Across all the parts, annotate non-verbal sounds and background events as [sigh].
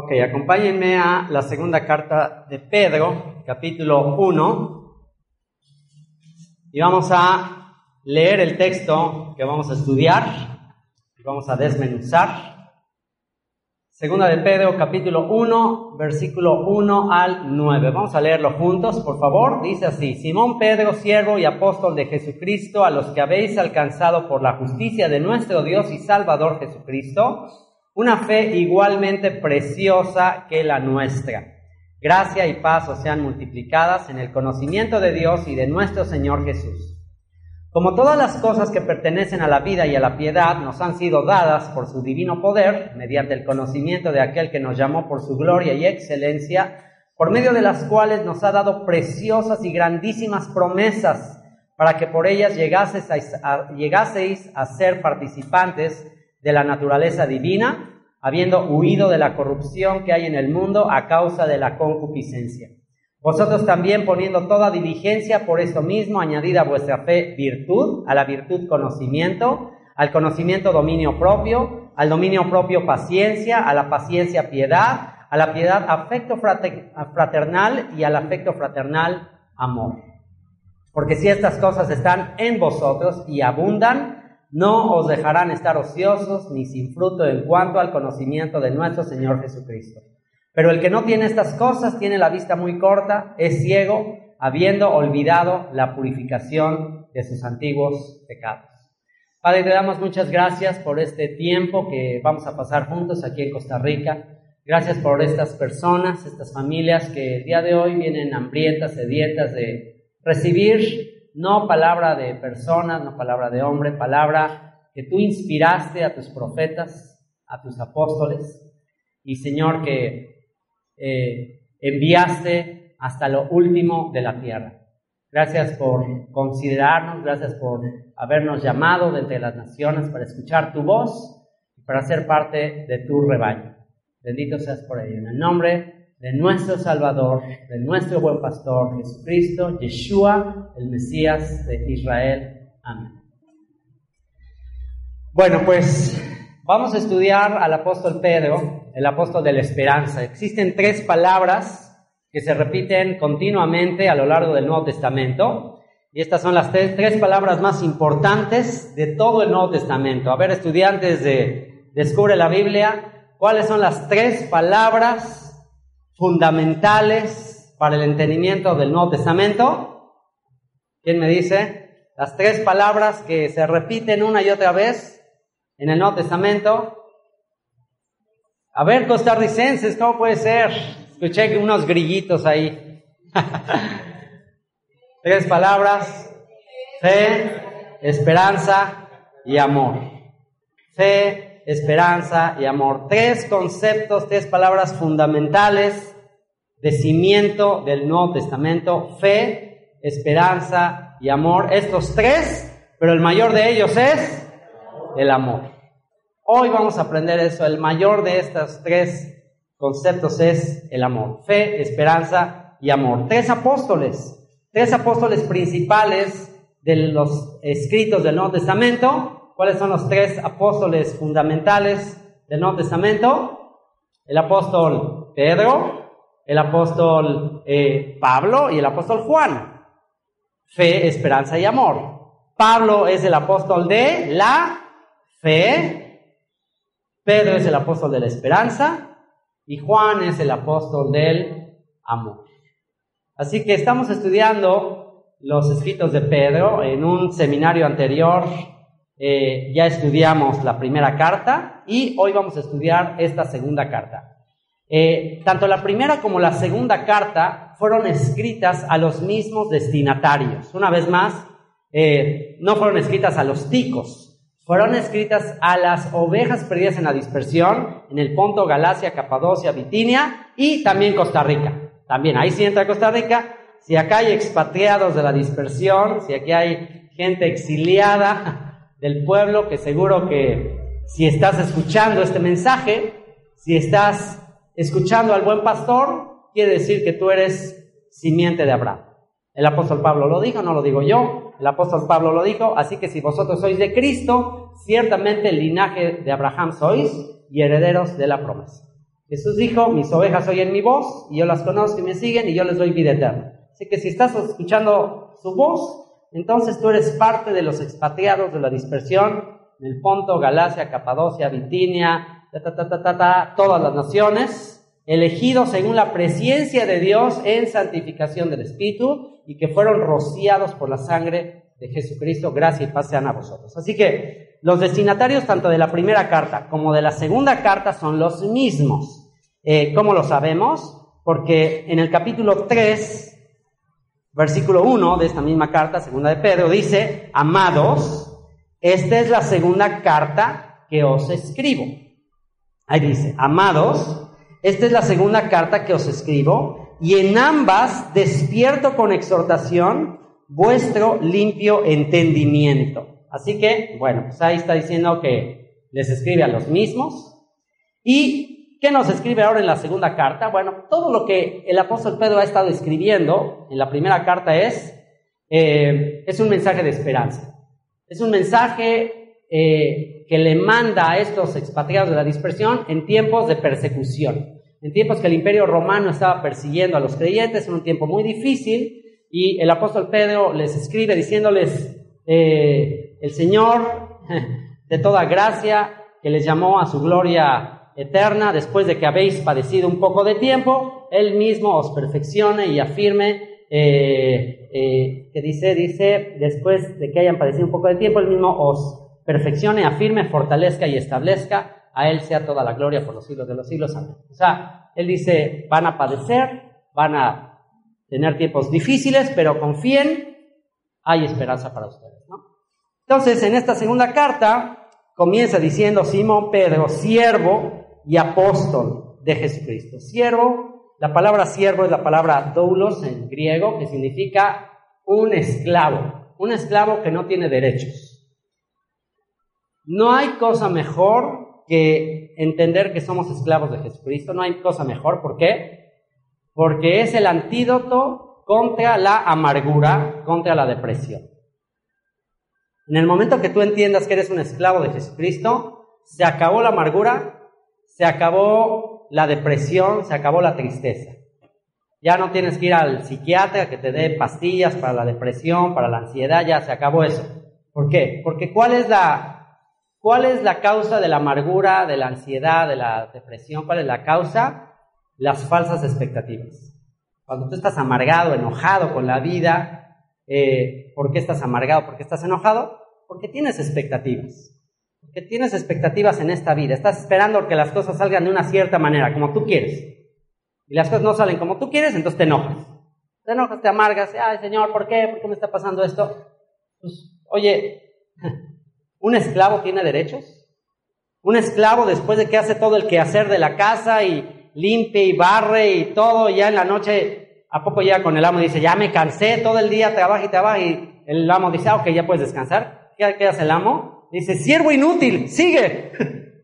Ok, acompáñenme a la segunda carta de Pedro, capítulo 1, y vamos a leer el texto que vamos a estudiar y vamos a desmenuzar. Segunda de Pedro, capítulo 1, versículo 1 al 9. Vamos a leerlo juntos, por favor. Dice así, Simón Pedro, siervo y apóstol de Jesucristo, a los que habéis alcanzado por la justicia de nuestro Dios y Salvador Jesucristo, una fe igualmente preciosa que la nuestra. Gracia y paz os sean multiplicadas en el conocimiento de Dios y de nuestro Señor Jesús. Como todas las cosas que pertenecen a la vida y a la piedad nos han sido dadas por su divino poder, mediante el conocimiento de aquel que nos llamó por su gloria y excelencia, por medio de las cuales nos ha dado preciosas y grandísimas promesas, para que por ellas llegaseis a, llegaseis a ser participantes de la naturaleza divina, habiendo huido de la corrupción que hay en el mundo a causa de la concupiscencia. Vosotros también poniendo toda diligencia por esto mismo, añadida a vuestra fe virtud, a la virtud conocimiento, al conocimiento dominio propio, al dominio propio paciencia, a la paciencia piedad, a la piedad afecto fraternal y al afecto fraternal amor. Porque si estas cosas están en vosotros y abundan, no os dejarán estar ociosos ni sin fruto en cuanto al conocimiento de nuestro Señor Jesucristo. Pero el que no tiene estas cosas tiene la vista muy corta, es ciego, habiendo olvidado la purificación de sus antiguos pecados. Padre, te damos muchas gracias por este tiempo que vamos a pasar juntos aquí en Costa Rica. Gracias por estas personas, estas familias que el día de hoy vienen hambrientas, sedientas de recibir no palabra de personas, no palabra de hombre, palabra que tú inspiraste a tus profetas, a tus apóstoles, y Señor que eh, enviaste hasta lo último de la tierra. Gracias por considerarnos, gracias por habernos llamado de entre las naciones para escuchar tu voz y para ser parte de tu rebaño. Bendito seas por ello. En el nombre de nuestro Salvador, de nuestro buen pastor Jesucristo, Yeshua, el Mesías de Israel. Amén. Bueno, pues vamos a estudiar al apóstol Pedro, el apóstol de la esperanza. Existen tres palabras que se repiten continuamente a lo largo del Nuevo Testamento. Y estas son las tres, tres palabras más importantes de todo el Nuevo Testamento. A ver, estudiantes de Descubre la Biblia, ¿cuáles son las tres palabras fundamentales para el entendimiento del Nuevo Testamento. ¿Quién me dice? Las tres palabras que se repiten una y otra vez en el Nuevo Testamento. A ver, costarricenses, ¿cómo puede ser? Escuché unos grillitos ahí. [laughs] tres palabras. Fe, esperanza y amor. Fe, esperanza y amor. Tres conceptos, tres palabras fundamentales de cimiento del Nuevo Testamento, fe, esperanza y amor. Estos tres, pero el mayor de ellos es el amor. Hoy vamos a aprender eso. El mayor de estos tres conceptos es el amor. Fe, esperanza y amor. Tres apóstoles, tres apóstoles principales de los escritos del Nuevo Testamento ¿Cuáles son los tres apóstoles fundamentales del Nuevo Testamento? El apóstol Pedro, el apóstol eh, Pablo y el apóstol Juan. Fe, esperanza y amor. Pablo es el apóstol de la fe, Pedro es el apóstol de la esperanza y Juan es el apóstol del amor. Así que estamos estudiando los escritos de Pedro en un seminario anterior eh, ya estudiamos la primera carta y hoy vamos a estudiar esta segunda carta. Eh, tanto la primera como la segunda carta fueron escritas a los mismos destinatarios. Una vez más, eh, no fueron escritas a los ticos, fueron escritas a las ovejas perdidas en la dispersión, en el Ponto, Galacia, Capadocia, Bitinia y también Costa Rica. También ahí sí entra Costa Rica. Si acá hay expatriados de la dispersión, si aquí hay gente exiliada del pueblo, que seguro que si estás escuchando este mensaje, si estás escuchando al buen pastor, quiere decir que tú eres simiente de Abraham. El apóstol Pablo lo dijo, no lo digo yo, el apóstol Pablo lo dijo, así que si vosotros sois de Cristo, ciertamente el linaje de Abraham sois y herederos de la promesa. Jesús dijo, mis ovejas oyen mi voz y yo las conozco y me siguen y yo les doy vida eterna. Así que si estás escuchando su voz, entonces tú eres parte de los expatriados de la dispersión del Ponto, Galacia, Capadocia, Bitinia, todas las naciones, elegidos según la presencia de Dios en santificación del Espíritu y que fueron rociados por la sangre de Jesucristo. Gracias y paz sean a vosotros. Así que los destinatarios tanto de la primera carta como de la segunda carta son los mismos. Eh, ¿Cómo lo sabemos? Porque en el capítulo 3, versículo 1 de esta misma carta, segunda de Pedro, dice, amados, esta es la segunda carta que os escribo. Ahí dice, amados, esta es la segunda carta que os escribo, y en ambas despierto con exhortación vuestro limpio entendimiento. Así que, bueno, pues ahí está diciendo que les escribe a los mismos. ¿Y qué nos escribe ahora en la segunda carta? Bueno, todo lo que el apóstol Pedro ha estado escribiendo en la primera carta es, eh, es un mensaje de esperanza. Es un mensaje eh, que le manda a estos expatriados de la dispersión en tiempos de persecución, en tiempos que el imperio romano estaba persiguiendo a los creyentes, en un tiempo muy difícil, y el apóstol Pedro les escribe diciéndoles, eh, el Señor [laughs] de toda gracia, que les llamó a su gloria eterna, después de que habéis padecido un poco de tiempo, Él mismo os perfeccione y afirme, eh, eh, que dice, dice, después de que hayan padecido un poco de tiempo, Él mismo os perfeccione, afirme, fortalezca y establezca. A Él sea toda la gloria por los siglos de los siglos. Amén. O sea, Él dice, van a padecer, van a tener tiempos difíciles, pero confíen, hay esperanza para ustedes. Entonces, en esta segunda carta comienza diciendo Simón Pedro, siervo y apóstol de Jesucristo. Siervo, la palabra siervo es la palabra doulos en griego, que significa un esclavo, un esclavo que no tiene derechos. No hay cosa mejor que entender que somos esclavos de Jesucristo. No hay cosa mejor. ¿Por qué? Porque es el antídoto contra la amargura, contra la depresión. En el momento que tú entiendas que eres un esclavo de Jesucristo, se acabó la amargura, se acabó la depresión, se acabó la tristeza. Ya no tienes que ir al psiquiatra que te dé pastillas para la depresión, para la ansiedad, ya se acabó eso. ¿Por qué? Porque ¿cuál es la ¿Cuál es la causa de la amargura, de la ansiedad, de la depresión? ¿Cuál es la causa? Las falsas expectativas. Cuando tú estás amargado, enojado con la vida, eh, ¿por qué estás amargado? ¿Por qué estás enojado? Porque tienes expectativas. Porque tienes expectativas en esta vida. Estás esperando que las cosas salgan de una cierta manera, como tú quieres. Y las cosas no salen como tú quieres, entonces te enojas. Te enojas, te amargas. Ay, Señor, ¿por qué? ¿Por qué me está pasando esto? Pues, oye, [laughs] ¿Un esclavo tiene derechos? Un esclavo después de que hace todo el quehacer de la casa y limpia y barre y todo, ya en la noche, ¿a poco llega con el amo y dice, ya me cansé, todo el día trabaja y trabaja y el amo dice, ah, ok, ya puedes descansar? ¿Qué, hace el amo? Dice, siervo inútil, sigue,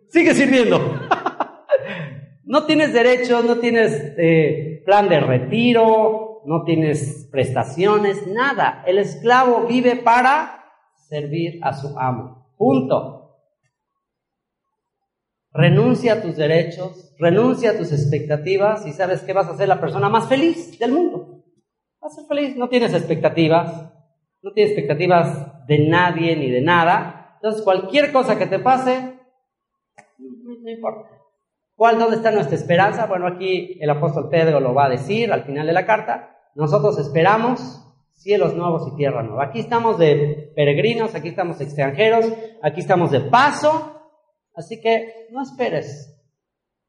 [laughs] sigue sirviendo. [laughs] no tienes derechos, no tienes eh, plan de retiro, no tienes prestaciones, nada. El esclavo vive para servir a su amo. Punto. Renuncia a tus derechos, renuncia a tus expectativas y sabes que vas a ser la persona más feliz del mundo. Vas a ser feliz, no tienes expectativas, no tienes expectativas de nadie ni de nada. Entonces cualquier cosa que te pase, no, importa. ¿Cuál, dónde está nuestra esperanza? Bueno, aquí el apóstol Pedro lo va a decir al final de la carta. Nosotros esperamos cielos nuevos y tierra nueva. Aquí estamos de peregrinos, aquí estamos extranjeros, aquí estamos de paso, así que no esperes.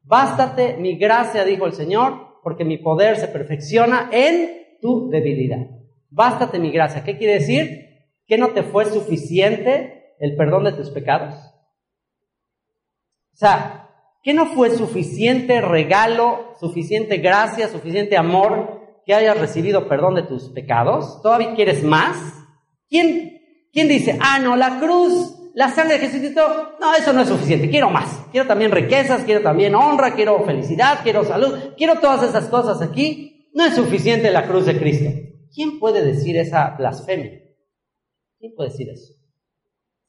Bástate mi gracia, dijo el Señor, porque mi poder se perfecciona en tu debilidad. Bástate mi gracia. ¿Qué quiere decir? Que no te fue suficiente el perdón de tus pecados? O sea, ¿qué no fue suficiente regalo, suficiente gracia, suficiente amor que hayas recibido perdón de tus pecados? ¿Todavía quieres más? ¿Quién, quién dice, ah, no, la cruz, la sangre de Jesucristo, no, eso no es suficiente, quiero más. Quiero también riquezas, quiero también honra, quiero felicidad, quiero salud, quiero todas esas cosas aquí. No es suficiente la cruz de Cristo. ¿Quién puede decir esa blasfemia? ¿Quién puede decir eso?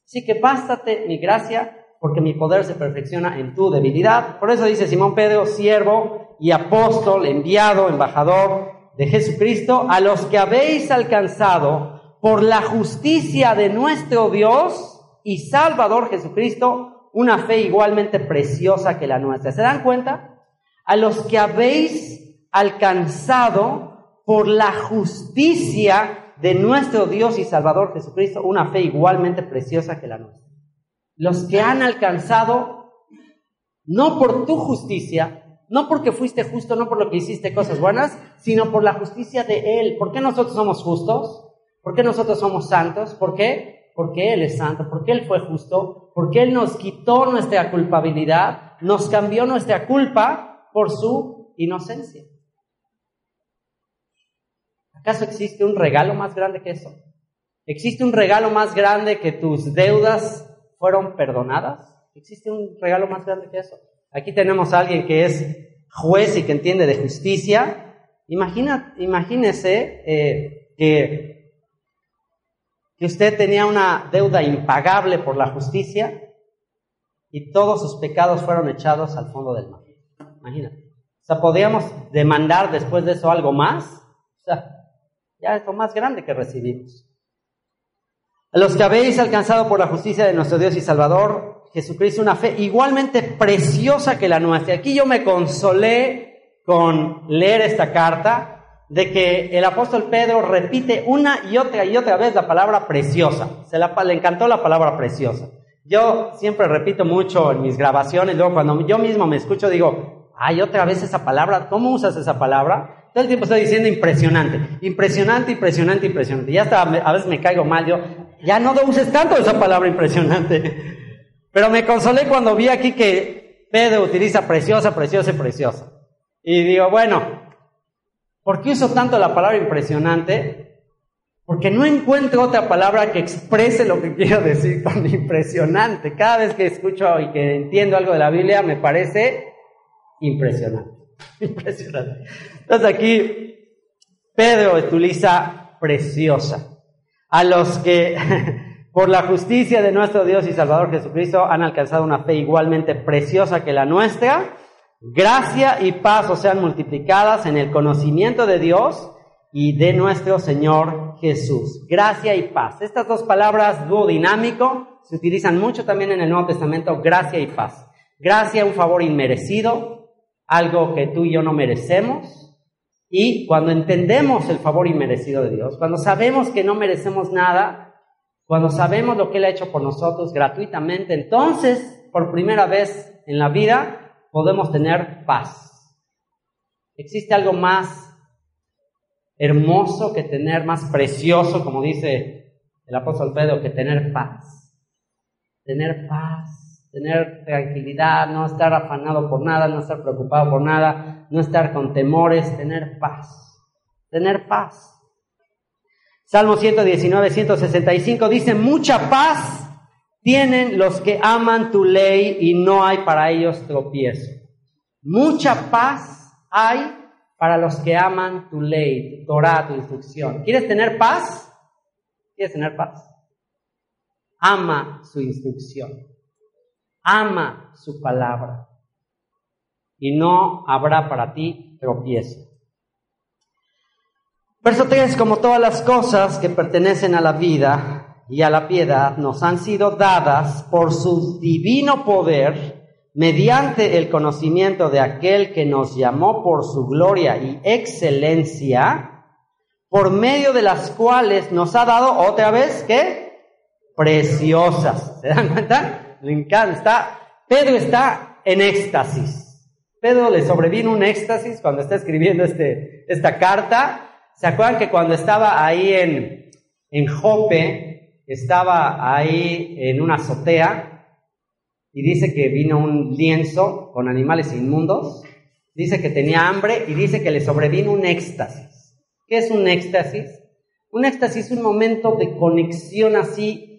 Así que bástate mi gracia, porque mi poder se perfecciona en tu debilidad. Por eso dice Simón Pedro, siervo y apóstol, enviado, embajador de Jesucristo, a los que habéis alcanzado por la justicia de nuestro Dios y Salvador Jesucristo, una fe igualmente preciosa que la nuestra. ¿Se dan cuenta? A los que habéis alcanzado por la justicia de nuestro Dios y Salvador Jesucristo, una fe igualmente preciosa que la nuestra. Los que han alcanzado, no por tu justicia, no porque fuiste justo, no por lo que hiciste cosas buenas, sino por la justicia de Él. ¿Por qué nosotros somos justos? ¿Por qué nosotros somos santos? ¿Por qué? Porque Él es santo, porque Él fue justo, porque Él nos quitó nuestra culpabilidad, nos cambió nuestra culpa por su inocencia. ¿Acaso existe un regalo más grande que eso? ¿Existe un regalo más grande que tus deudas fueron perdonadas? ¿Existe un regalo más grande que eso? Aquí tenemos a alguien que es juez y que entiende de justicia. Imagina, imagínese eh, que, que usted tenía una deuda impagable por la justicia y todos sus pecados fueron echados al fondo del mar. Imagínate. O sea, ¿podríamos demandar después de eso algo más? O sea, ya es lo más grande que recibimos. A los que habéis alcanzado por la justicia de nuestro Dios y Salvador, Jesucristo, una fe igualmente preciosa que la nuestra. Aquí yo me consolé con leer esta carta de que el apóstol Pedro repite una y otra y otra vez la palabra preciosa. Se la, le encantó la palabra preciosa. Yo siempre repito mucho en mis grabaciones, luego cuando yo mismo me escucho digo, ay, otra vez esa palabra, ¿cómo usas esa palabra? Todo el tiempo estoy diciendo impresionante, impresionante, impresionante, impresionante. Ya hasta a veces me caigo mal, yo, ya no uses tanto esa palabra impresionante. [laughs] Pero me consolé cuando vi aquí que Pedro utiliza preciosa, preciosa y preciosa. Y digo, bueno, ¿por qué uso tanto la palabra impresionante? Porque no encuentro otra palabra que exprese lo que [laughs] quiero decir con impresionante. Cada vez que escucho y que entiendo algo de la Biblia me parece impresionante. [laughs] Impresionante. Entonces aquí Pedro utiliza preciosa. A los que [laughs] por la justicia de nuestro Dios y Salvador Jesucristo han alcanzado una fe igualmente preciosa que la nuestra. Gracia y paz os sean multiplicadas en el conocimiento de Dios y de nuestro Señor Jesús. Gracia y paz. Estas dos palabras, dúo dinámico, se utilizan mucho también en el Nuevo Testamento, gracia y paz. Gracia, un favor inmerecido, algo que tú y yo no merecemos. Y cuando entendemos el favor inmerecido de Dios, cuando sabemos que no merecemos nada, cuando sabemos lo que Él ha hecho por nosotros gratuitamente, entonces, por primera vez en la vida, podemos tener paz. ¿Existe algo más hermoso que tener, más precioso, como dice el apóstol Pedro, que tener paz? Tener paz, tener tranquilidad, no estar afanado por nada, no estar preocupado por nada, no estar con temores, tener paz. Tener paz. Salmo 119, 165 dice, mucha paz tienen los que aman tu ley y no hay para ellos tropiezo. Mucha paz hay para los que aman tu ley, tu Torah, tu instrucción. ¿Quieres tener paz? ¿Quieres tener paz? Ama su instrucción. Ama su palabra. Y no habrá para ti tropiezo. Verso 3, como todas las cosas que pertenecen a la vida y a la piedad nos han sido dadas por su divino poder mediante el conocimiento de aquel que nos llamó por su gloria y excelencia, por medio de las cuales nos ha dado otra vez, ¿qué? Preciosas. ¿Se dan cuenta? Le encanta. Pedro está en éxtasis. Pedro le sobrevino un éxtasis cuando está escribiendo este, esta carta ¿Se acuerdan que cuando estaba ahí en, en Jope, estaba ahí en una azotea y dice que vino un lienzo con animales inmundos, dice que tenía hambre y dice que le sobrevino un éxtasis. ¿Qué es un éxtasis? Un éxtasis es un momento de conexión así,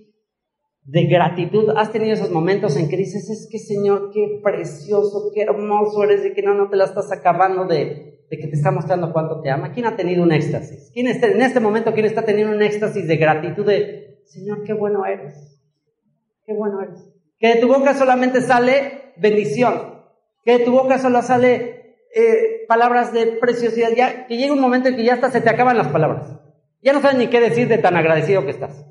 de gratitud. ¿Has tenido esos momentos en que dices, es que Señor, qué precioso, qué hermoso eres y que no, no te la estás acabando de, de que te está mostrando cuánto te ama? ¿Quién ha tenido un éxtasis? ¿Quién está, en este momento, quién está teniendo un éxtasis de gratitud de, Señor, qué bueno eres? Qué bueno eres. Que de tu boca solamente sale bendición. Que de tu boca solo sale eh, palabras de preciosidad. Ya, que llega un momento en que ya hasta se te acaban las palabras. Ya no sabes ni qué decir de tan agradecido que estás.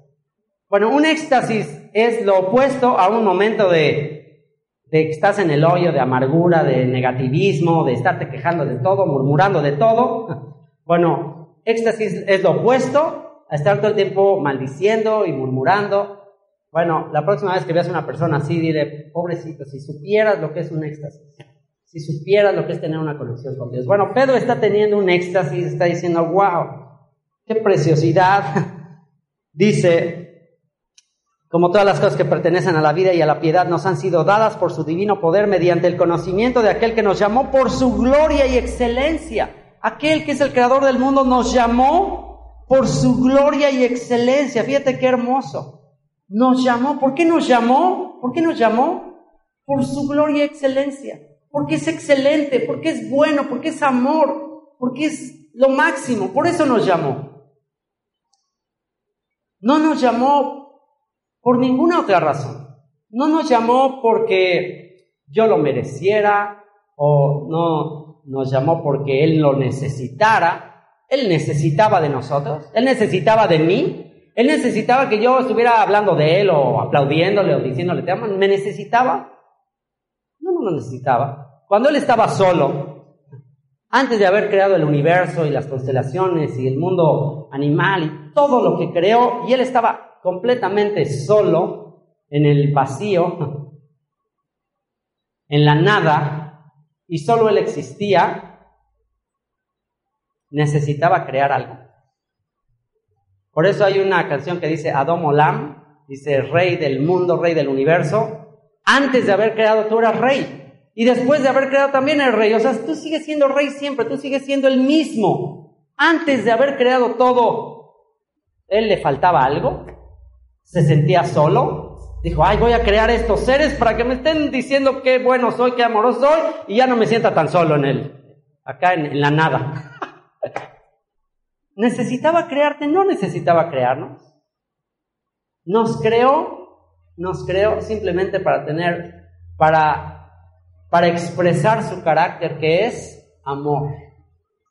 Bueno, un éxtasis es lo opuesto a un momento de, que estás en el hoyo de amargura, de negativismo, de estarte quejando de todo, murmurando de todo. Bueno, éxtasis es lo opuesto a estar todo el tiempo maldiciendo y murmurando. Bueno, la próxima vez que veas a una persona así, dile, pobrecito, si supieras lo que es un éxtasis, si supieras lo que es tener una conexión con Dios. Bueno, Pedro está teniendo un éxtasis, está diciendo, wow, qué preciosidad. [laughs] Dice, como todas las cosas que pertenecen a la vida y a la piedad nos han sido dadas por su divino poder mediante el conocimiento de aquel que nos llamó por su gloria y excelencia. Aquel que es el creador del mundo nos llamó por su gloria y excelencia. Fíjate qué hermoso. Nos llamó. ¿Por qué nos llamó? ¿Por qué nos llamó? Por su gloria y excelencia. Porque es excelente, porque es bueno, porque es amor, porque es lo máximo. Por eso nos llamó. No nos llamó por ninguna otra razón. No nos llamó porque yo lo mereciera o no nos llamó porque Él lo necesitara. Él necesitaba de nosotros. Él necesitaba de mí. Él necesitaba que yo estuviera hablando de Él o aplaudiéndole o diciéndole te amo. ¿Me necesitaba? No, no lo necesitaba. Cuando Él estaba solo, antes de haber creado el universo y las constelaciones y el mundo animal y todo lo que creó, y él estaba completamente solo en el vacío, en la nada, y solo él existía, necesitaba crear algo. Por eso hay una canción que dice Adom Olam, dice rey del mundo, rey del universo. Antes de haber creado tú eras rey. Y después de haber creado también el rey, o sea, tú sigues siendo rey siempre, tú sigues siendo el mismo. Antes de haber creado todo, él le faltaba algo, se sentía solo, dijo, ay, voy a crear estos seres para que me estén diciendo qué bueno soy, qué amoroso soy, y ya no me sienta tan solo en él, acá en, la nada. [laughs] ¿Necesitaba crearte? No necesitaba crearnos. Nos creó, nos creó simplemente para tener, para para expresar su carácter que es amor.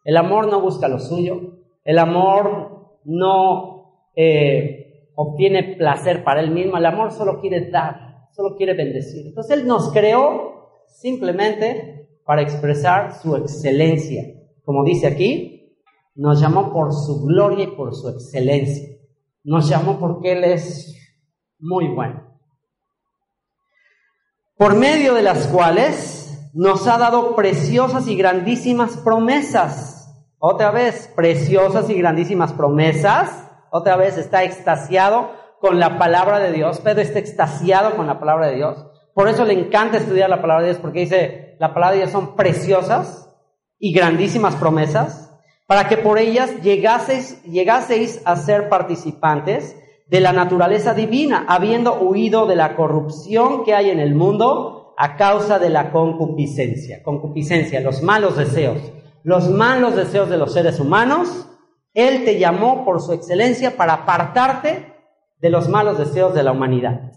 El amor no busca lo suyo, el amor no eh, obtiene placer para él mismo, el amor solo quiere dar, solo quiere bendecir. Entonces Él nos creó simplemente para expresar su excelencia. Como dice aquí, nos llamó por su gloria y por su excelencia. Nos llamó porque Él es muy bueno por medio de las cuales nos ha dado preciosas y grandísimas promesas. Otra vez, preciosas y grandísimas promesas. Otra vez está extasiado con la palabra de Dios. Pedro está extasiado con la palabra de Dios. Por eso le encanta estudiar la palabra de Dios, porque dice, la palabra de Dios son preciosas y grandísimas promesas, para que por ellas llegaseis, llegaseis a ser participantes de la naturaleza divina, habiendo huido de la corrupción que hay en el mundo a causa de la concupiscencia. Concupiscencia, los malos deseos. Los malos deseos de los seres humanos. Él te llamó por su excelencia para apartarte de los malos deseos de la humanidad.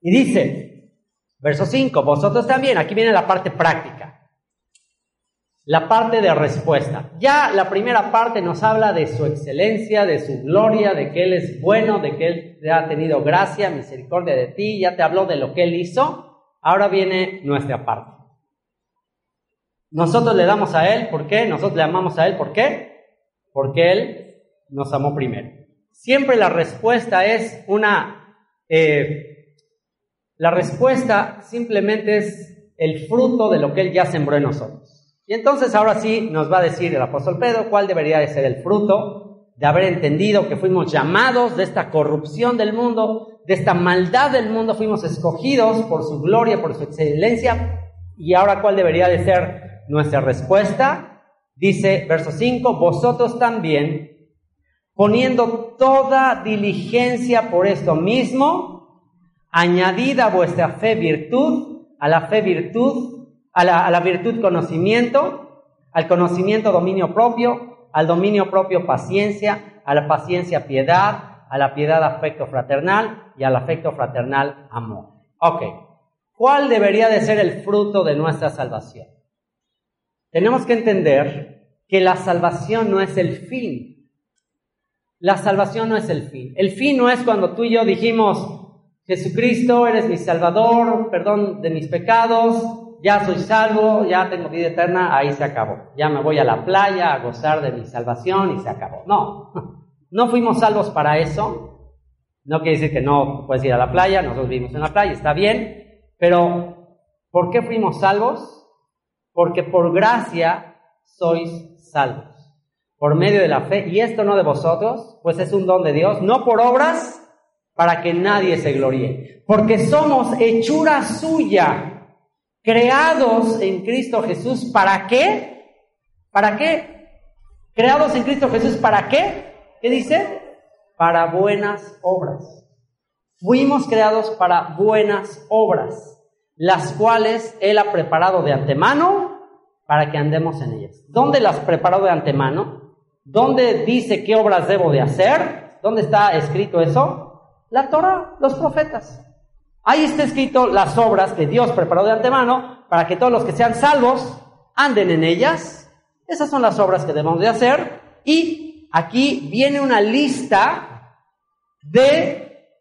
Y dice, verso 5, vosotros también, aquí viene la parte práctica la parte de respuesta. Ya la primera parte nos habla de su excelencia, de su gloria, de que Él es bueno, de que Él te ha tenido gracia, misericordia de ti, ya te habló de lo que Él hizo. Ahora viene nuestra parte. Nosotros le damos a Él, ¿por qué? Nosotros le amamos a Él, ¿por qué? Porque Él nos amó primero. Siempre la respuesta es una... Eh, la respuesta simplemente es el fruto de lo que Él ya sembró en nosotros. Y entonces ahora sí nos va a decir el apóstol Pedro cuál debería de ser el fruto de haber entendido que fuimos llamados de esta corrupción del mundo, de esta maldad del mundo, fuimos escogidos por su gloria, por su excelencia. Y ahora, ¿cuál debería de ser nuestra respuesta? Dice verso 5, vosotros también, poniendo toda diligencia por esto mismo, añadid a vuestra fe virtud, a la fe virtud, a la, a la virtud conocimiento, al conocimiento dominio propio, al dominio propio paciencia, a la paciencia piedad, a la piedad afecto fraternal y al afecto fraternal amor. Ok, ¿cuál debería de ser el fruto de nuestra salvación? Tenemos que entender que la salvación no es el fin. La salvación no es el fin. El fin no es cuando tú y yo dijimos, Jesucristo, eres mi Salvador, perdón de mis pecados, ya soy salvo, ya tengo vida eterna, ahí se acabó. Ya me voy a la playa a gozar de mi salvación y se acabó. No, [laughs] no fuimos salvos para eso. No quiere decir que no puedes ir a la playa, nosotros vivimos en la playa, está bien, pero ¿por qué fuimos salvos? Porque por gracia sois salvos, por medio de la fe, y esto no de vosotros, pues es un don de Dios, no por obras, para que nadie se gloríe, porque somos hechura suya, creados en Cristo Jesús, ¿para qué? ¿Para qué? Creados en Cristo Jesús, ¿para qué? ¿Qué dice? Para buenas obras. Fuimos creados para buenas obras, las cuales Él ha preparado de antemano para que andemos en ellas. ¿Dónde las preparó de antemano? ¿Dónde dice qué obras debo de hacer? ¿Dónde está escrito eso? La Torah, los profetas. Ahí está escrito las obras que Dios preparó de antemano para que todos los que sean salvos anden en ellas. Esas son las obras que debemos de hacer. Y aquí viene una lista de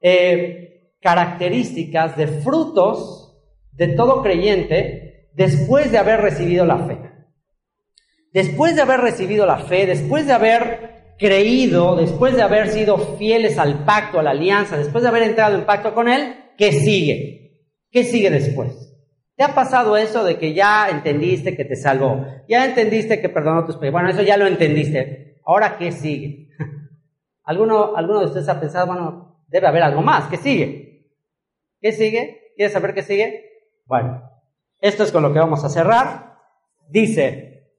eh, características, de frutos de todo creyente después de haber recibido la fe. Después de haber recibido la fe, después de haber creído, después de haber sido fieles al pacto, a la alianza, después de haber entrado en pacto con Él, ¿qué sigue? ¿Qué sigue después? ¿Te ha pasado eso de que ya entendiste que te salvó? Ya entendiste que perdonó tus pecados. Bueno, eso ya lo entendiste. Ahora, ¿qué sigue? [laughs] ¿Alguno, ¿Alguno de ustedes ha pensado, bueno, debe haber algo más? ¿Qué sigue? ¿Qué sigue? ¿Quieres saber qué sigue? Bueno, esto es con lo que vamos a cerrar. Dice,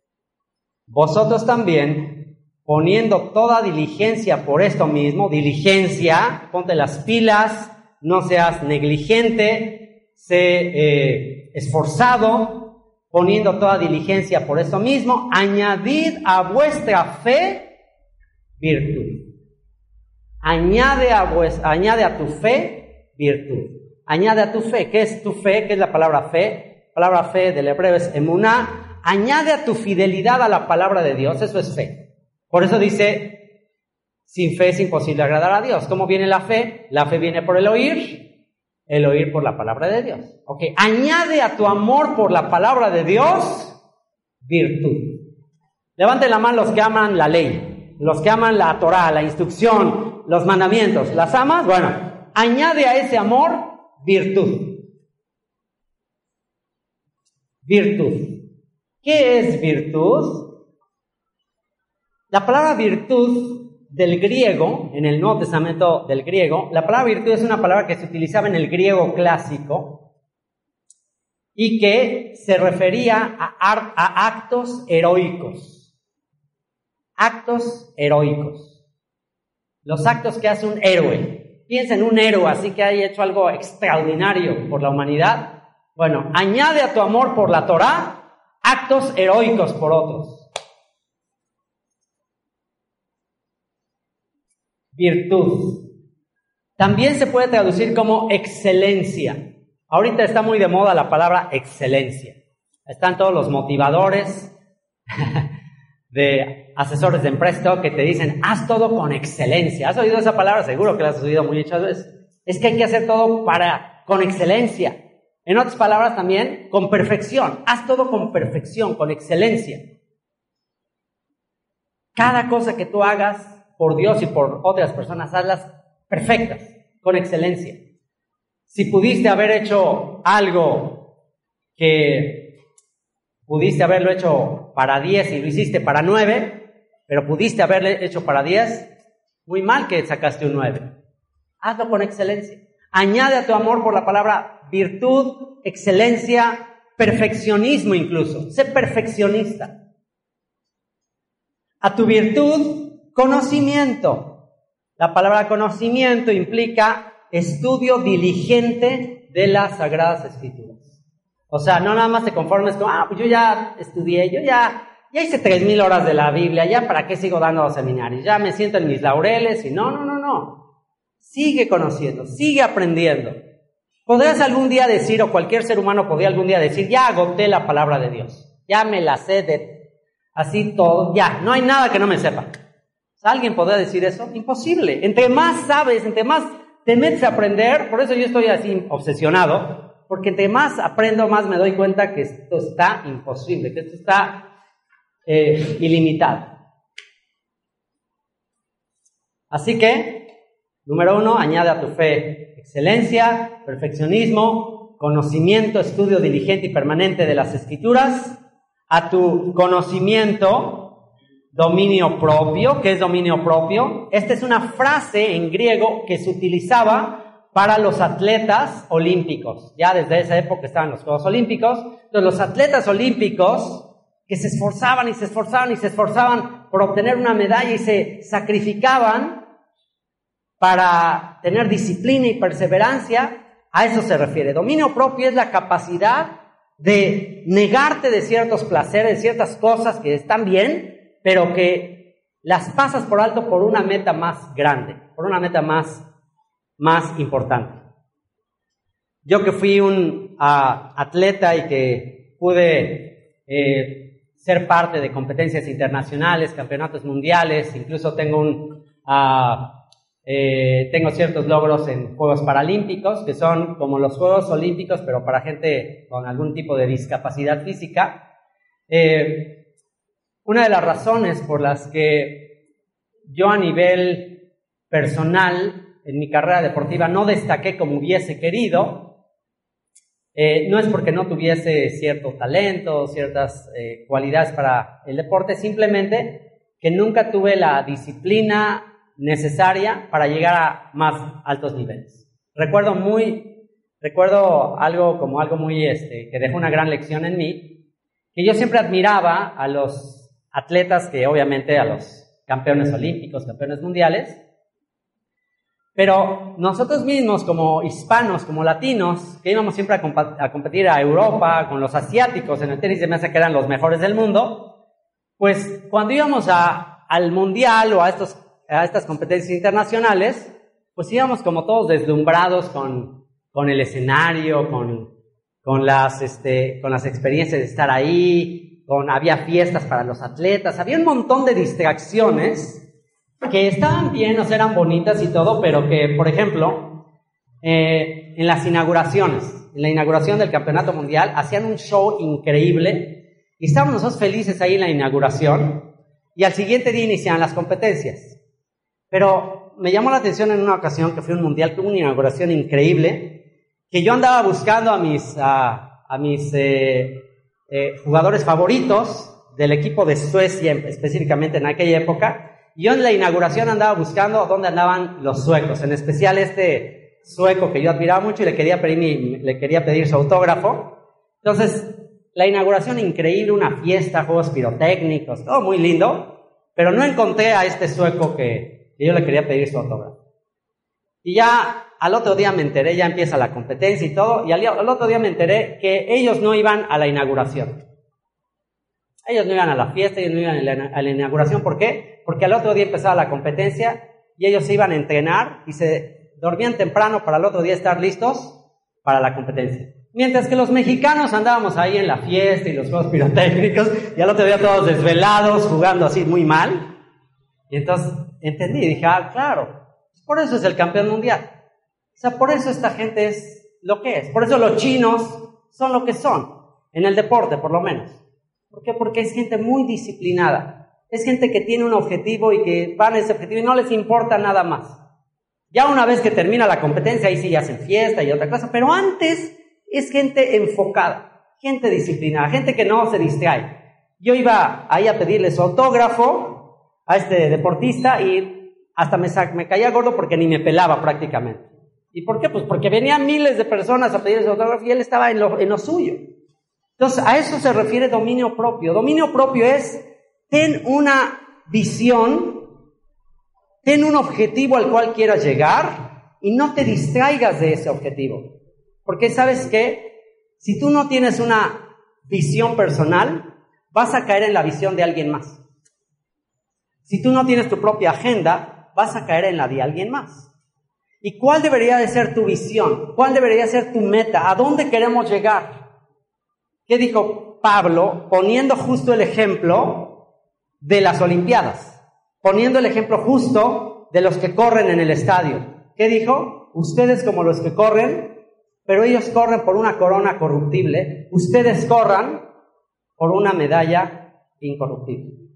vosotros también, poniendo toda diligencia por esto mismo, diligencia, ponte las pilas, no seas negligente, sé eh, esforzado, poniendo toda diligencia por esto mismo, añadid a vuestra fe virtud. Añade a, vues- añade a tu fe virtud. Añade a tu fe. ¿Qué es tu fe? ¿Qué es la palabra fe? La palabra fe del hebreo es emuná. Añade a tu fidelidad a la palabra de Dios. Eso es fe. Por eso dice, sin fe es imposible agradar a Dios. ¿Cómo viene la fe? La fe viene por el oír, el oír por la palabra de Dios. Ok, añade a tu amor por la palabra de Dios virtud. Levanten la mano los que aman la ley, los que aman la Torah, la instrucción, los mandamientos. ¿Las amas? Bueno, añade a ese amor virtud. Virtud. ¿Qué es virtud? La palabra virtud del griego, en el Nuevo Testamento del griego, la palabra virtud es una palabra que se utilizaba en el griego clásico y que se refería a, actos heroicos. Actos heroicos. Los actos que hace un héroe. Piensa en un héroe así que haya hecho algo extraordinario por la humanidad. Bueno, añade a tu amor por la Torah actos heroicos por otros. Virtud. También se puede traducir como excelencia. Ahorita está muy de moda la palabra excelencia. Están todos los motivadores [laughs] de asesores de empresa que te dicen, haz todo con excelencia. ¿Has oído esa palabra? Seguro que la has oído muchas veces. Es que hay que hacer todo para, con excelencia. En otras palabras también, con perfección. Haz todo con perfección, con excelencia. Cada cosa que tú hagas por Dios y por otras personas, hazlas perfectas, con excelencia. Si pudiste haber hecho algo que pudiste haberlo hecho para 10 y lo hiciste para 9, pero pudiste haberle hecho para 10, muy mal que sacaste un 9. Hazlo con excelencia. Añade a tu amor por la palabra virtud, excelencia, perfeccionismo incluso. Sé perfeccionista. A tu virtud, conocimiento. La palabra conocimiento implica estudio diligente de las sagradas escrituras. O sea, no nada más te conformes con, ah, pues yo ya estudié, yo ya, hice tres mil horas de la Biblia, ya para qué sigo dando los seminarios, ya me siento en mis laureles y no, no, no, no. Sigue conociendo, sigue aprendiendo. Podrás algún día decir, o cualquier ser humano podría algún día decir, ya agoté la palabra de Dios, ya me la sé de así todo, ya, no hay nada que no me sepa. ¿Alguien podrá decir eso? Imposible. Entre más sabes, entre más te metes a aprender, por eso yo estoy así obsesionado, porque entre más aprendo, más me doy cuenta que esto está imposible, que esto está eh, ilimitado. Así que, número uno, añade a tu fe excelencia, perfeccionismo, conocimiento, estudio diligente y permanente de las escrituras, a tu conocimiento, dominio propio. ¿Qué es dominio propio? Esta es una frase en griego que se utilizaba para los atletas olímpicos. Ya desde esa época estaban los Juegos Olímpicos. Entonces los atletas olímpicos que se esforzaban y se esforzaban y se esforzaban por obtener una medalla y se sacrificaban para tener disciplina y perseverancia, a eso se refiere. Dominio propio es la capacidad de negarte de ciertos placeres, de ciertas cosas que están bien, pero que las pasas por alto por una meta más grande, por una meta más más importante. Yo que fui un atleta y que pude eh, ser parte de competencias internacionales, campeonatos mundiales, incluso tengo un... Ah, eh, tengo ciertos logros en Juegos Paralímpicos, que son como los Juegos Olímpicos, pero para gente con algún tipo de discapacidad física. Eh, una de las razones por las que yo a nivel personal en mi carrera deportiva no destaqué como hubiese querido, eh, no es porque no tuviese cierto talento, ciertas eh, cualidades para el deporte, simplemente que nunca tuve la disciplina necesaria para llegar a más altos niveles. Recuerdo muy, recuerdo algo como algo muy, este, que dejó una gran lección en mí, que yo siempre admiraba a los atletas que obviamente a los campeones olímpicos, campeones mundiales, pero nosotros mismos, como hispanos, como latinos, que íbamos siempre a, competir a Europa, con los asiáticos en el tenis de mesa que eran los mejores del mundo, pues cuando íbamos a, al mundial o a, estos, a estas competencias internacionales, pues íbamos como todos deslumbrados con, con el escenario, con, con, las, este, con las experiencias de estar ahí, con, había fiestas para los atletas, había un montón de distracciones que estaban bien, o sea, eran bonitas y todo, pero que, por ejemplo, eh, en las inauguraciones, en la inauguración del Campeonato Mundial, hacían un show increíble y estábamos nosotros felices ahí en la inauguración y al siguiente día iniciaban las competencias. Pero me llamó la atención en una ocasión que fue un mundial, que una inauguración increíble, que yo andaba buscando a mis, a, mis eh, eh, jugadores favoritos del equipo de Suecia, específicamente en aquella época, yo en la inauguración andaba buscando dónde andaban los suecos, en especial este sueco que yo admiraba mucho y le quería pedir, le quería pedir su autógrafo. Entonces, la inauguración increíble, una fiesta, juegos pirotécnicos, todo muy lindo, pero no encontré a este sueco que, yo le quería pedir su autógrafo. Y ya al otro día me enteré, ya empieza la competencia y todo, y al otro día me enteré que ellos no iban a la inauguración. Ellos no iban a la fiesta, ellos no iban a la, inauguración. ¿Por qué? Porque al otro día empezaba la competencia y ellos se iban a entrenar y se dormían temprano para el otro día estar listos para la competencia. Mientras que los mexicanos andábamos ahí en la fiesta y los juegos pirotécnicos y al otro día todos desvelados, jugando así muy mal. Y entonces entendí dije, ah, claro, por eso es el campeón mundial. O sea, por eso esta gente es lo que es. Por eso los chinos son lo que son, en el deporte por lo menos. ¿Por qué? Porque es gente muy disciplinada. Es gente que tiene un objetivo y que van a ese objetivo y no les importa nada más. Ya una vez que termina la competencia, ahí sí hacen fiesta y otra cosa, pero antes es gente enfocada, gente disciplinada, gente que no se distrae. Yo iba ahí a pedirle su autógrafo a este deportista y hasta me, me caía gordo porque ni me pelaba prácticamente. ¿Y por qué? Pues porque venían miles de personas a pedir ese autógrafo y él estaba en lo, en lo suyo. Entonces, a eso se refiere dominio propio. Dominio propio es, ten una visión, ten un objetivo al cual quieras llegar y no te distraigas de ese objetivo. Porque sabes que si tú no tienes una visión personal, vas a caer en la visión de alguien más. Si tú no tienes tu propia agenda, vas a caer en la de alguien más. ¿Y cuál debería de ser tu visión? ¿Cuál debería ser tu meta? ¿A dónde queremos llegar? ¿Qué dijo Pablo poniendo justo el ejemplo de las Olimpiadas? Poniendo el ejemplo justo de los que corren en el estadio. ¿Qué dijo? Ustedes como los que corren, pero ellos corren por una corona corruptible, ustedes corran por una medalla incorruptible.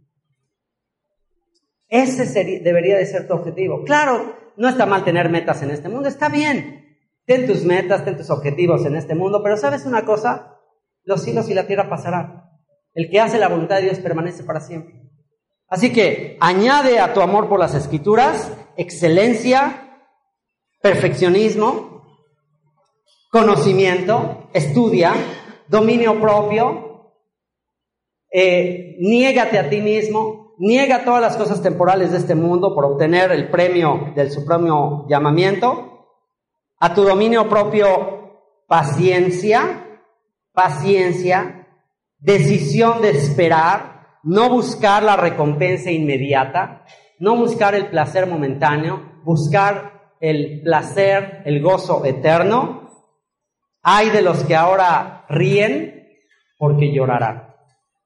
Ese debería de ser tu objetivo. Claro, no está mal tener metas en este mundo, está bien. Ten tus metas, ten tus objetivos en este mundo, pero ¿sabes una cosa? los cielos y la tierra pasarán. El que hace la voluntad de Dios permanece para siempre. Así que añade a tu amor por las escrituras excelencia, perfeccionismo, conocimiento, estudia, dominio propio, eh, niégate a ti mismo, niega todas las cosas temporales de este mundo por obtener el premio del supremo llamamiento, a tu dominio propio paciencia, paciencia, decisión de esperar, no buscar la recompensa inmediata, no buscar el placer momentáneo, buscar el placer, el gozo eterno. Hay de los que ahora ríen porque llorarán.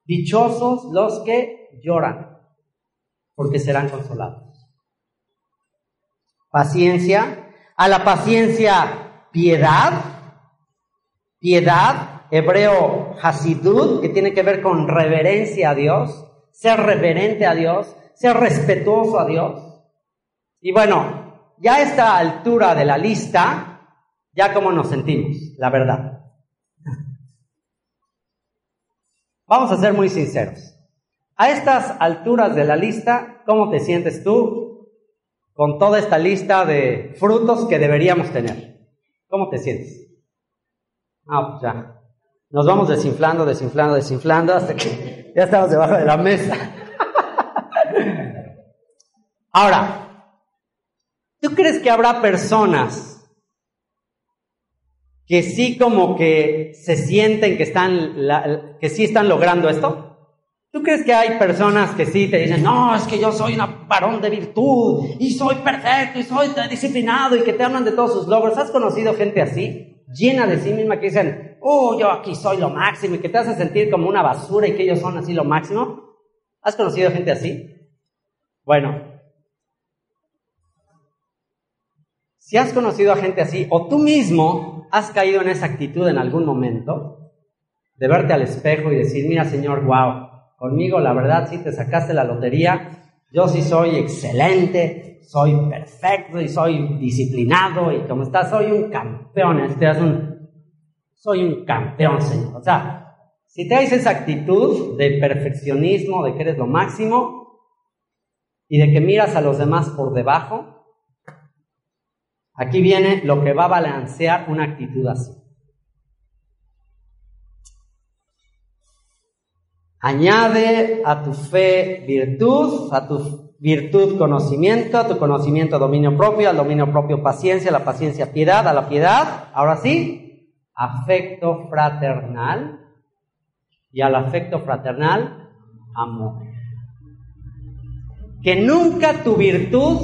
Dichosos los que lloran porque serán consolados. Paciencia, a la paciencia piedad, piedad hebreo hasidut, que tiene que ver con reverencia a Dios, ser reverente a Dios, ser respetuoso a Dios. Y bueno, ya a esta altura de la lista, ya como nos sentimos, la verdad. [laughs] Vamos a ser muy sinceros. A estas alturas de la lista, ¿cómo te sientes tú con toda esta lista de frutos que deberíamos tener? ¿Cómo te sientes? Ah, pues ya, nos vamos desinflando, desinflando, desinflando hasta que [laughs] ya estamos debajo de la mesa. [laughs] Ahora, ¿tú crees que habrá personas que sí como que se sienten que están, que sí están logrando esto? ¿Tú crees que hay personas que sí te dicen, no, es que yo soy un varón de virtud y soy perfecto y soy disciplinado y que te hablan de todos sus logros? ¿Has conocido gente así? llena de sí misma que dicen, oh, yo aquí soy lo máximo y que te hace sentir como una basura y que ellos son así lo máximo. ¿Has conocido gente así? Bueno, si has conocido a gente así o tú mismo has caído en esa actitud en algún momento, de verte al espejo y decir, mira Señor, wow, conmigo la verdad sí te sacaste la lotería, yo sí soy excelente, soy perfecto y soy disciplinado y como estás, soy un campeón, este es un, soy un campeón, Señor. O sea, si te esa actitud de perfeccionismo, de que eres lo máximo y de que miras a los demás por debajo, aquí viene lo que va a balancear una actitud así. Añade a tu fe virtud, a tu virtud conocimiento, a tu conocimiento dominio propio, al dominio propio paciencia, a la paciencia piedad, a la piedad, ahora sí, afecto fraternal y al afecto fraternal, amor. Que nunca tu virtud,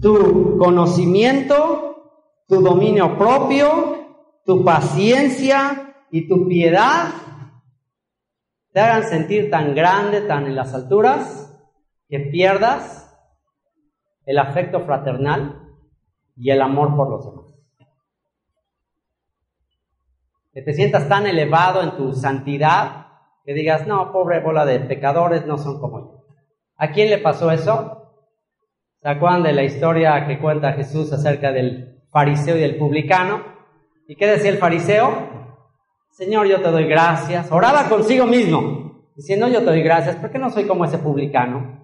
tu conocimiento, tu dominio propio, tu paciencia y tu piedad te hagan sentir tan grande, tan en las alturas, que pierdas el afecto fraternal y el amor por los demás. Que te sientas tan elevado en tu santidad que digas, no, pobre bola de pecadores, no son como yo. ¿A quién le pasó eso? ¿Se acuerdan de la historia que cuenta Jesús acerca del fariseo y del publicano? ¿Y qué decía el fariseo? Señor, yo te doy gracias. Oraba consigo mismo, diciendo, yo te doy gracias, ¿por qué no soy como ese publicano?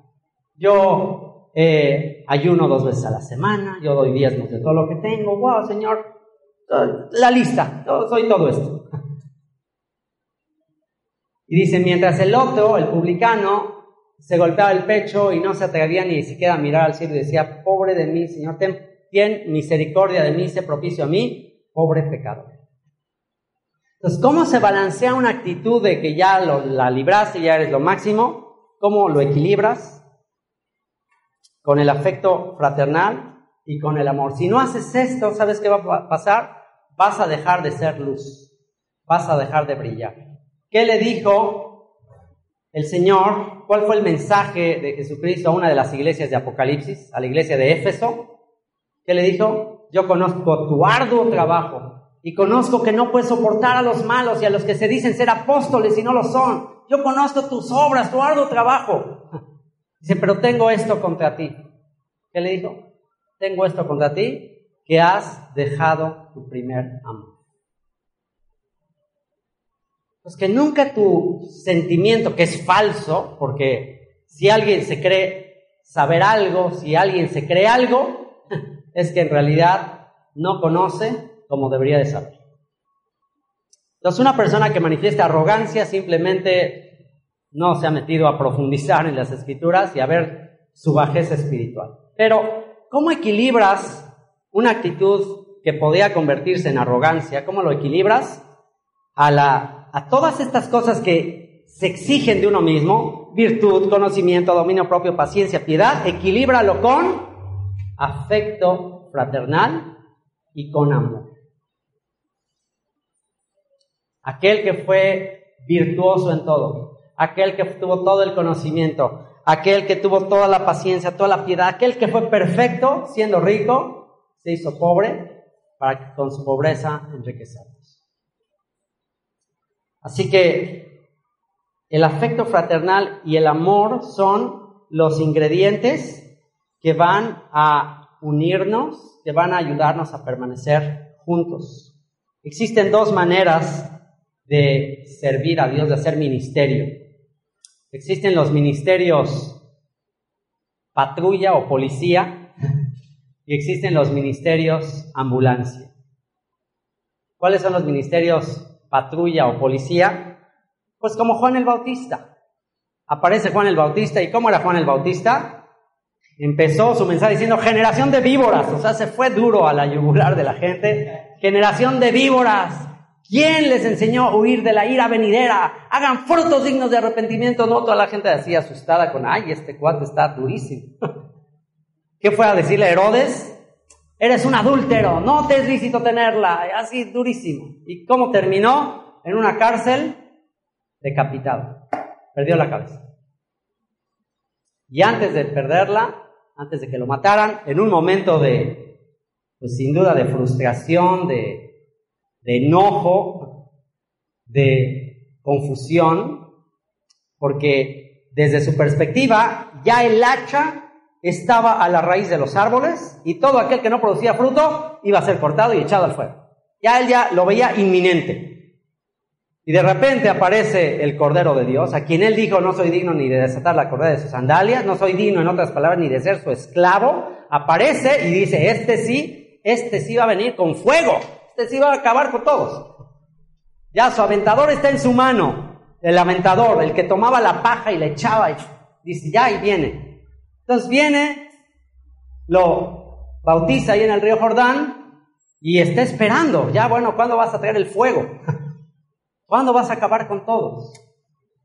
yo eh, ayuno dos veces a la semana, yo doy diezmos de todo lo que tengo, wow, Señor, la lista, yo soy todo esto. [laughs] Y dice, mientras el otro, el publicano, se golpeaba el pecho y no se atrevía ni siquiera a mirar al cielo y decía, pobre de mí, Señor, ten, misericordia de mí, sé propicio a mí, pobre pecador. Entonces, ¿cómo se balancea una actitud de que ya la libraste, ya eres lo máximo? ¿Cómo lo equilibras? Con el afecto fraternal y con el amor. Si no haces esto, ¿sabes qué va a pasar? Vas a dejar de ser luz, vas a dejar de brillar. ¿Qué le dijo el Señor? ¿Cuál fue el mensaje de Jesucristo a una de las iglesias de Apocalipsis, a la iglesia de Éfeso? ¿Qué le dijo? Yo conozco tu arduo trabajo y conozco que no puedes soportar a los malos y a los que se dicen ser apóstoles y no lo son. Yo conozco tus obras, tu arduo trabajo. [laughs] Dice, pero tengo esto contra ti. ¿Qué le dijo? Tengo esto contra ti, que has dejado tu primer amor. Pues que nunca tu sentimiento, que es falso, porque si alguien se cree saber algo, si alguien se cree algo, [laughs] es que en realidad no conoce como debería de saber. Entonces, una persona que manifiesta arrogancia simplemente no se ha metido a profundizar en las escrituras y a ver su bajeza espiritual. Pero, ¿cómo equilibras una actitud que podría convertirse en arrogancia? ¿Cómo lo equilibras a, la, a todas estas cosas que se exigen de uno mismo? Virtud, conocimiento, dominio propio, paciencia, piedad. Equilíbralo con afecto fraternal y con amor aquel que fue virtuoso en todo, aquel que tuvo todo el conocimiento, aquel que tuvo toda la paciencia, toda la piedad, aquel que fue perfecto siendo rico, se hizo pobre para que con su pobreza enriquecernos. Así que el afecto fraternal y el amor son los ingredientes que van a unirnos, que van a ayudarnos a permanecer juntos. Existen dos maneras de servir a Dios, de hacer ministerio. Existen los ministerios patrulla o policía y existen los ministerios ambulancia. ¿Cuáles son los ministerios patrulla o policía? Pues como Juan el Bautista. Aparece Juan el Bautista y ¿cómo era Juan el Bautista? Empezó su mensaje diciendo generación de víboras, o sea, se fue duro a la yugular de la gente. Generación de víboras, ¿Quién les enseñó a huir de la ira venidera? Hagan frutos dignos de arrepentimiento. No, toda la gente así asustada con, ay, este cuate está durísimo. [laughs] ¿Qué fue a decirle a Herodes? Eres un adúltero, no te es lícito tenerla. Así durísimo. ¿Y cómo terminó? En una cárcel decapitado. Perdió la cabeza. Y antes de perderla, antes de que lo mataran, en un momento de, pues sin duda, de frustración, de, de enojo, de confusión, porque desde su perspectiva ya el hacha estaba a la raíz de los árboles y todo aquel que no producía fruto iba a ser cortado y echado al fuego. Ya él ya lo veía inminente. Y de repente aparece el Cordero de Dios, a quien él dijo, no soy digno ni de desatar la correa de sus sandalias, no soy digno en otras palabras ni de ser su esclavo, aparece y dice, este sí, este sí va a venir con fuego se iba a acabar con todos. Ya su aventador está en su mano, el aventador, el que tomaba la paja y le echaba, y dice, ya, y viene. Entonces viene, lo bautiza ahí en el río Jordán y está esperando, ya, bueno, ¿cuándo vas a traer el fuego? [laughs] ¿Cuándo vas a acabar con todos?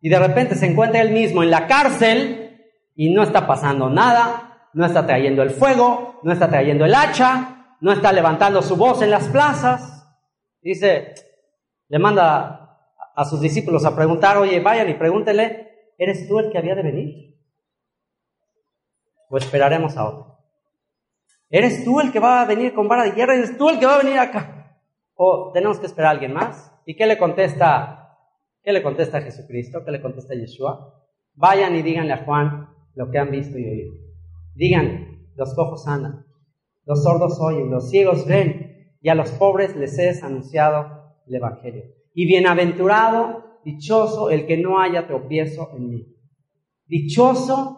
Y de repente se encuentra él mismo en la cárcel y no está pasando nada, no está trayendo el fuego, no está trayendo el hacha, no está levantando su voz en las plazas. Dice, le manda a sus discípulos a preguntar, oye, vayan y pregúntele, ¿eres tú el que había de venir? ¿O esperaremos a otro? ¿Eres tú el que va a venir con vara de guerra? ¿Eres tú el que va a venir acá? ¿O tenemos que esperar a alguien más? ¿Y qué le contesta? ¿Qué le contesta Jesucristo? ¿Qué le contesta Yeshua? Vayan y díganle a Juan lo que han visto y oído. Digan, los cojos andan, los sordos oyen, los ciegos ven, y a los pobres les es anunciado el Evangelio. Y bienaventurado, dichoso el que no haya tropiezo en mí. Dichoso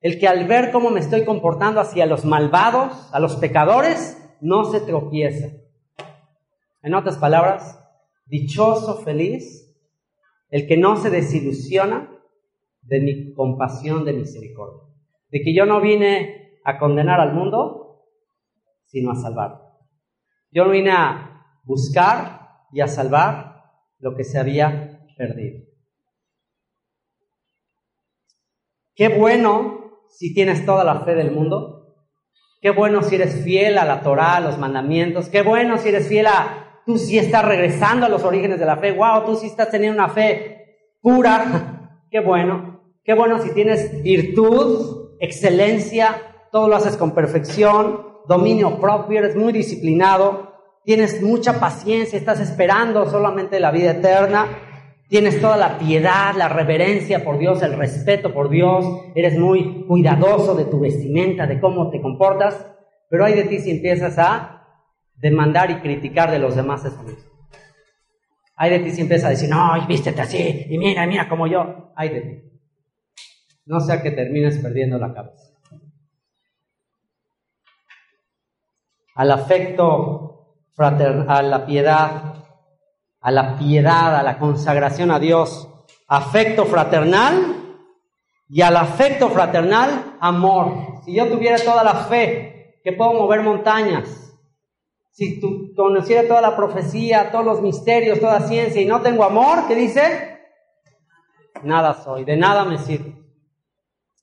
El que al ver cómo me estoy comportando hacia los malvados, a los pecadores, no se tropieza. En otras palabras, dichoso, feliz, el que no se desilusiona de mi compasión, de misericordia. De que yo no vine a condenar al mundo, sino a salvar. Yo no vine a buscar y a salvar lo que se había perdido. Qué bueno si tienes toda la fe del mundo. Qué bueno si eres fiel a la Torah, a los mandamientos. Qué bueno si eres fiel a, tú si estás regresando a los orígenes de la fe. Wow, tú sí estás teniendo una fe pura. Qué bueno. Qué bueno si tienes virtud, excelencia, todo lo haces con perfección, dominio propio, eres muy disciplinado, tienes mucha paciencia, estás esperando solamente la vida eterna, tienes toda la piedad, la reverencia por Dios, el respeto por Dios, eres muy cuidadoso de tu vestimenta, de cómo te comportas, pero hay de ti si empiezas a demandar y criticar de los demás eso Hay de ti si empiezas a decir, no, vístete así, y mira, mira como yo. Hay de ti. No sea que termines perdiendo la cabeza. Al afecto fraternal, a la piedad, a la piedad, a la consagración a Dios, afecto fraternal y al afecto fraternal, amor. Si yo tuviera toda la fe que puedo mover montañas, si tú conociera toda la profecía, todos los misterios, toda ciencia y no tengo amor, ¿qué dice? Nada soy, de nada me sirve.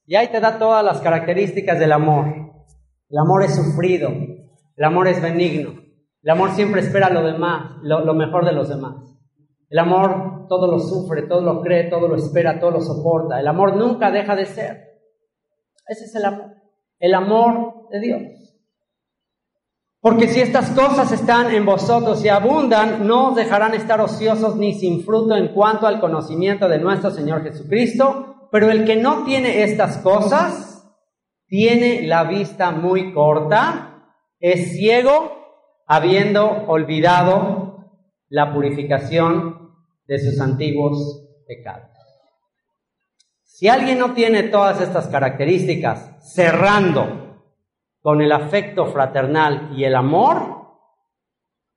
Y ahí te da todas las características del amor. El amor es sufrido, el amor es benigno, el amor siempre espera lo demás, lo, mejor de los demás. El amor todo lo sufre, todo lo cree, todo lo espera, todo lo soporta. El amor nunca deja de ser. Ese es el amor, el amor de Dios. Porque si estas cosas están en vosotros y abundan, no os dejarán estar ociosos ni sin fruto en cuanto al conocimiento de nuestro Señor Jesucristo. Pero el que no tiene estas cosas, tiene la vista muy corta, es ciego, habiendo olvidado la purificación de sus antiguos pecados. Si alguien no tiene todas estas características, cerrando con el afecto fraternal y el amor,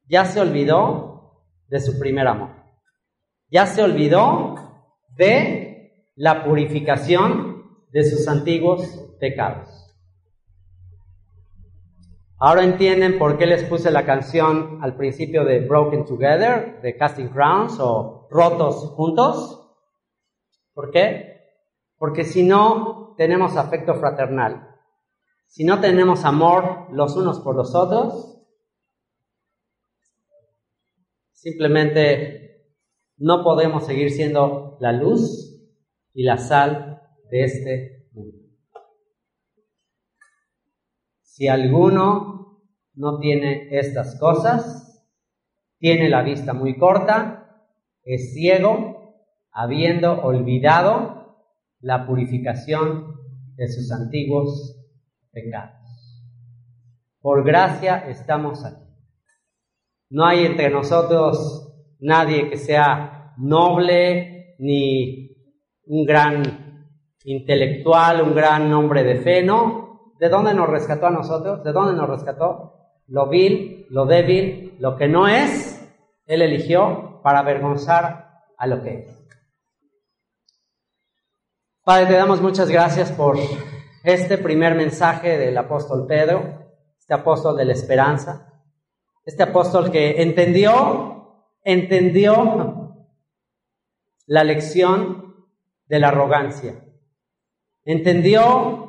ya se olvidó de su primer amor. Ya se olvidó de la purificación de sus antiguos pecados. Ahora entienden por qué les puse la canción al principio de Broken Together, de Casting Crowns o Rotos Juntos. ¿Por qué? Porque si no tenemos afecto fraternal, si no tenemos amor los unos por los otros, simplemente no podemos seguir siendo la luz y la sal de este mundo. Si alguno no tiene estas cosas, tiene la vista muy corta, es ciego, habiendo olvidado la purificación de sus antiguos pecados. Por gracia estamos aquí. No hay entre nosotros nadie que sea noble ni un gran intelectual, un gran hombre de fe, ¿no? ¿De dónde nos rescató a nosotros? ¿De dónde nos rescató? Lo vil, lo débil, lo que no es, Él eligió para avergonzar a lo que es. Padre, te damos muchas gracias por este primer mensaje del apóstol Pedro, este apóstol de la esperanza, este apóstol que entendió, entendió la lección de la arrogancia. Entendió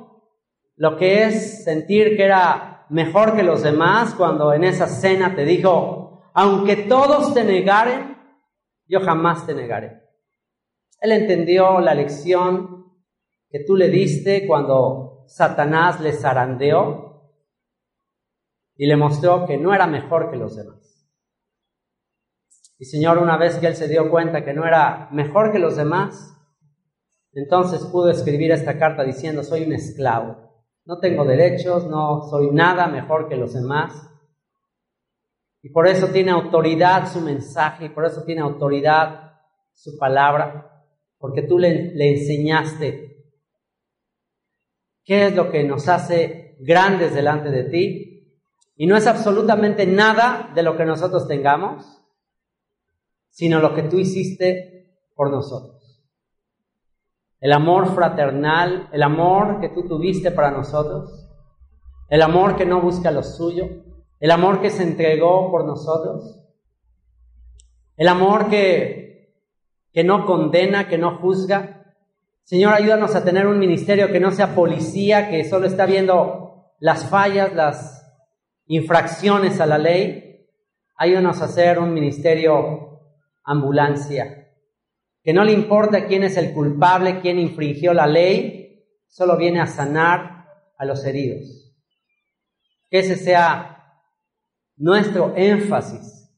lo que es sentir que era mejor que los demás cuando en esa cena te dijo, aunque todos te negaren, yo jamás te negaré. Él entendió la lección que tú le diste cuando Satanás le zarandeó y le mostró que no era mejor que los demás. Y Señor, una vez que él se dio cuenta que no era mejor que los demás, entonces pudo escribir esta carta diciendo, soy un esclavo, no tengo derechos, no soy nada mejor que los demás. Y por eso tiene autoridad su mensaje, y por eso tiene autoridad su palabra, porque tú le, le enseñaste qué es lo que nos hace grandes delante de ti. Y no es absolutamente nada de lo que nosotros tengamos, sino lo que tú hiciste por nosotros. El amor fraternal, el amor que tú tuviste para nosotros, el amor que no busca lo suyo, el amor que se entregó por nosotros, el amor que, que no condena, que no juzga. Señor, ayúdanos a tener un ministerio que no sea policía, que solo está viendo las fallas, las infracciones a la ley. Ayúdanos a hacer un ministerio ambulancia, que no le importa quién es el culpable, quién infringió la ley, solo viene a sanar a los heridos. Que ese sea nuestro énfasis,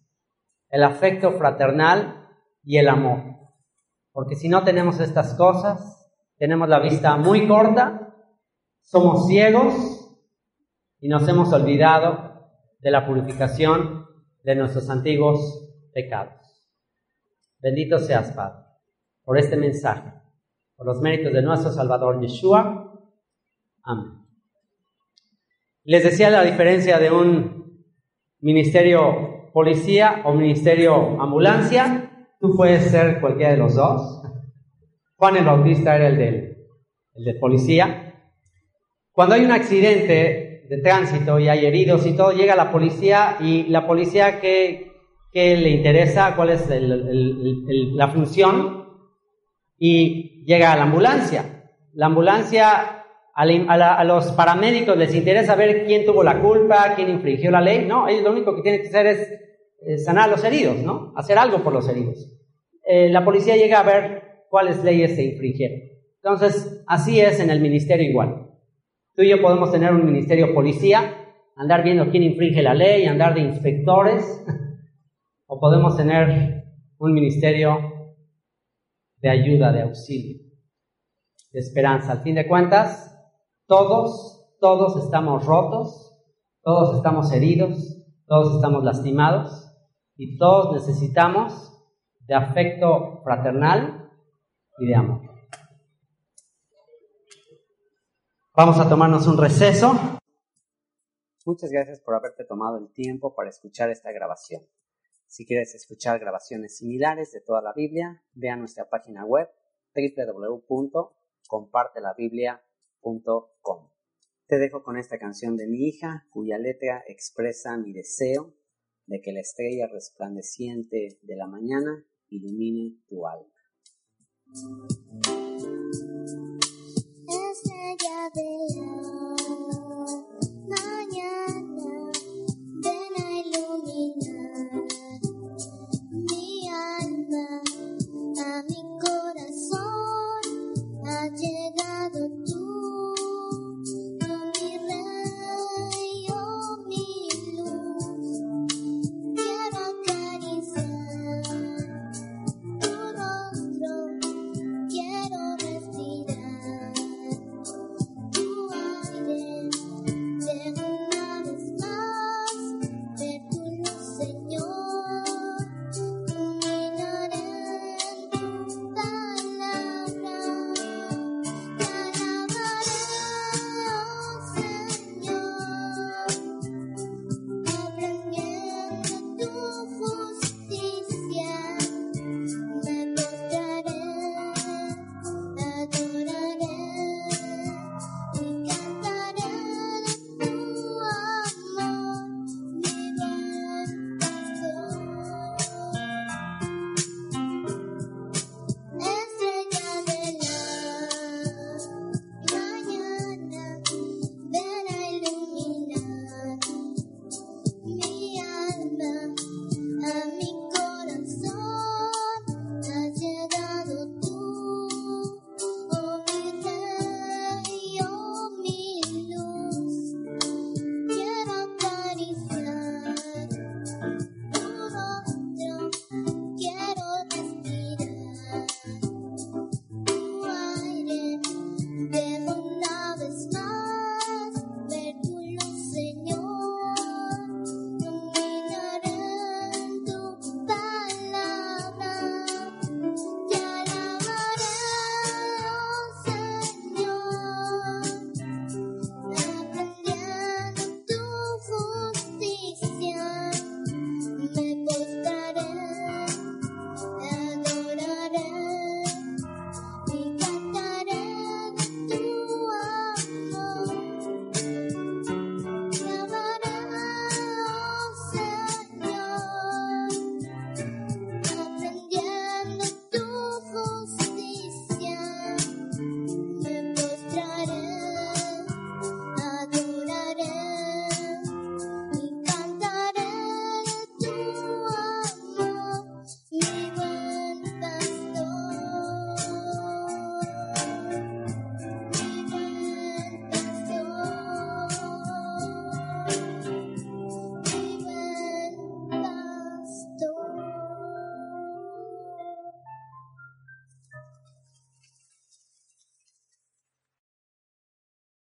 el afecto fraternal y el amor. Porque si no tenemos estas cosas, tenemos la vista muy corta, somos ciegos y nos hemos olvidado de la purificación de nuestros antiguos pecados. Bendito seas, Padre, por este mensaje, por los méritos de nuestro Salvador Yeshua. Amén. Les decía la diferencia de un ministerio policía o ministerio ambulancia. Tú puedes ser cualquiera de los dos. Juan el Bautista era el de, el de policía. Cuando hay un accidente de tránsito y hay heridos y todo, llega la policía y la policía que, le interesa, cuál es la función, y llega a la ambulancia. La ambulancia a, los paramédicos les interesa ver quién tuvo la culpa, quién infringió la ley. No, ellos lo único que tienen que hacer es sanar a los heridos, ¿no? Hacer algo por los heridos. Eh, la policía llega a ver cuáles leyes se infringieron. Entonces, así es en el ministerio igual. Tú y yo podemos tener un ministerio policía, andar viendo quién infringe la ley, andar de inspectores, [laughs] o podemos tener un ministerio de ayuda, de auxilio, de esperanza. Al fin de cuentas, todos, todos estamos rotos, todos estamos heridos, todos estamos lastimados y todos necesitamos de afecto fraternal y de amor. Vamos a tomarnos un receso. Muchas gracias por haberte tomado el tiempo para escuchar esta grabación. Si quieres escuchar grabaciones similares de toda la Biblia, vea nuestra página web www.compartelabiblia.com. Te dejo con esta canción de mi hija, cuya letra expresa mi deseo de que la estrella resplandeciente de la mañana ilumine tu alma.